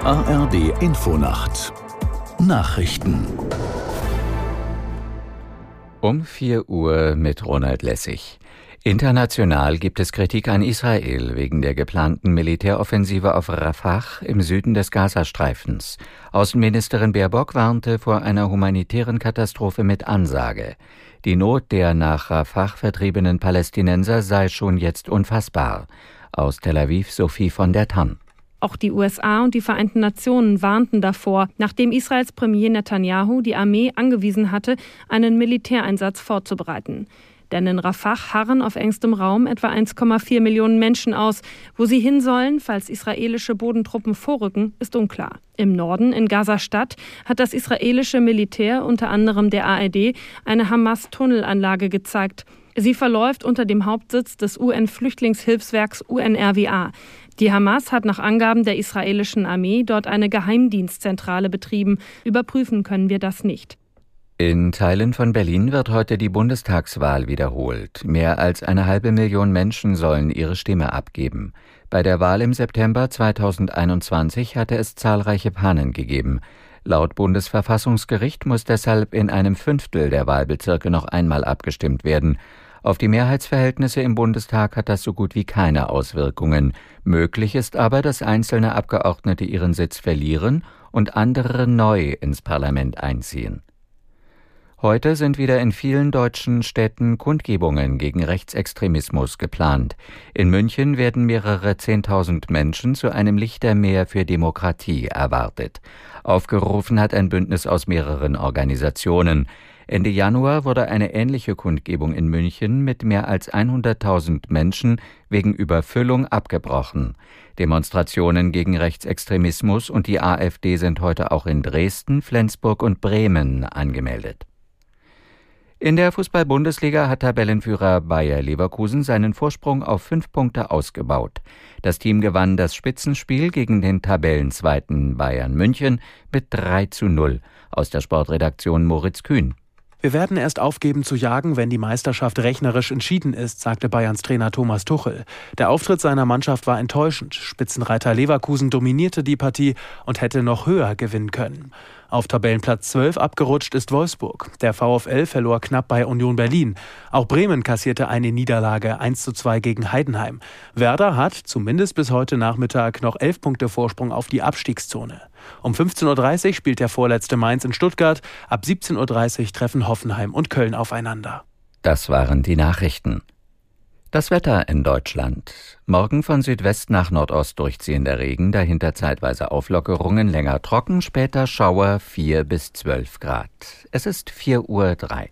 ARD Infonacht Nachrichten um 4 Uhr mit Ronald Lessig. International gibt es Kritik an Israel wegen der geplanten Militäroffensive auf Rafah im Süden des Gazastreifens. Außenministerin Baerbock warnte vor einer humanitären Katastrophe mit Ansage. Die Not der nach Rafah vertriebenen Palästinenser sei schon jetzt unfassbar. Aus Tel Aviv Sophie von der Tann. Auch die USA und die Vereinten Nationen warnten davor, nachdem Israels Premier Netanyahu die Armee angewiesen hatte, einen Militäreinsatz vorzubereiten. Denn in Rafah harren auf engstem Raum etwa 1,4 Millionen Menschen aus. Wo sie hin sollen, falls israelische Bodentruppen vorrücken, ist unklar. Im Norden, in Gaza-Stadt, hat das israelische Militär, unter anderem der ARD, eine Hamas-Tunnelanlage gezeigt. Sie verläuft unter dem Hauptsitz des UN-Flüchtlingshilfswerks UNRWA. Die Hamas hat nach Angaben der israelischen Armee dort eine Geheimdienstzentrale betrieben. Überprüfen können wir das nicht. In Teilen von Berlin wird heute die Bundestagswahl wiederholt. Mehr als eine halbe Million Menschen sollen ihre Stimme abgeben. Bei der Wahl im September 2021 hatte es zahlreiche Pannen gegeben. Laut Bundesverfassungsgericht muss deshalb in einem Fünftel der Wahlbezirke noch einmal abgestimmt werden. Auf die Mehrheitsverhältnisse im Bundestag hat das so gut wie keine Auswirkungen. Möglich ist aber, dass einzelne Abgeordnete ihren Sitz verlieren und andere neu ins Parlament einziehen. Heute sind wieder in vielen deutschen Städten Kundgebungen gegen Rechtsextremismus geplant. In München werden mehrere Zehntausend Menschen zu einem Lichtermeer für Demokratie erwartet. Aufgerufen hat ein Bündnis aus mehreren Organisationen. Ende Januar wurde eine ähnliche Kundgebung in München mit mehr als 100.000 Menschen wegen Überfüllung abgebrochen. Demonstrationen gegen Rechtsextremismus und die AfD sind heute auch in Dresden, Flensburg und Bremen angemeldet. In der Fußball-Bundesliga hat Tabellenführer Bayer Leverkusen seinen Vorsprung auf fünf Punkte ausgebaut. Das Team gewann das Spitzenspiel gegen den Tabellenzweiten Bayern München mit 3 zu 0. Aus der Sportredaktion Moritz Kühn. Wir werden erst aufgeben zu jagen, wenn die Meisterschaft rechnerisch entschieden ist, sagte Bayerns Trainer Thomas Tuchel. Der Auftritt seiner Mannschaft war enttäuschend. Spitzenreiter Leverkusen dominierte die Partie und hätte noch höher gewinnen können. Auf Tabellenplatz 12 abgerutscht ist Wolfsburg. Der VfL verlor knapp bei Union Berlin. Auch Bremen kassierte eine Niederlage 1 zu 2 gegen Heidenheim. Werder hat, zumindest bis heute Nachmittag, noch elf Punkte Vorsprung auf die Abstiegszone. Um 15.30 Uhr spielt der vorletzte Mainz in Stuttgart. Ab 17.30 Uhr treffen Hoffenheim und Köln aufeinander. Das waren die Nachrichten. Das Wetter in Deutschland. Morgen von Südwest nach Nordost durchziehender Regen, dahinter zeitweise Auflockerungen, länger trocken, später Schauer 4 bis 12 Grad. Es ist 4 Uhr 3.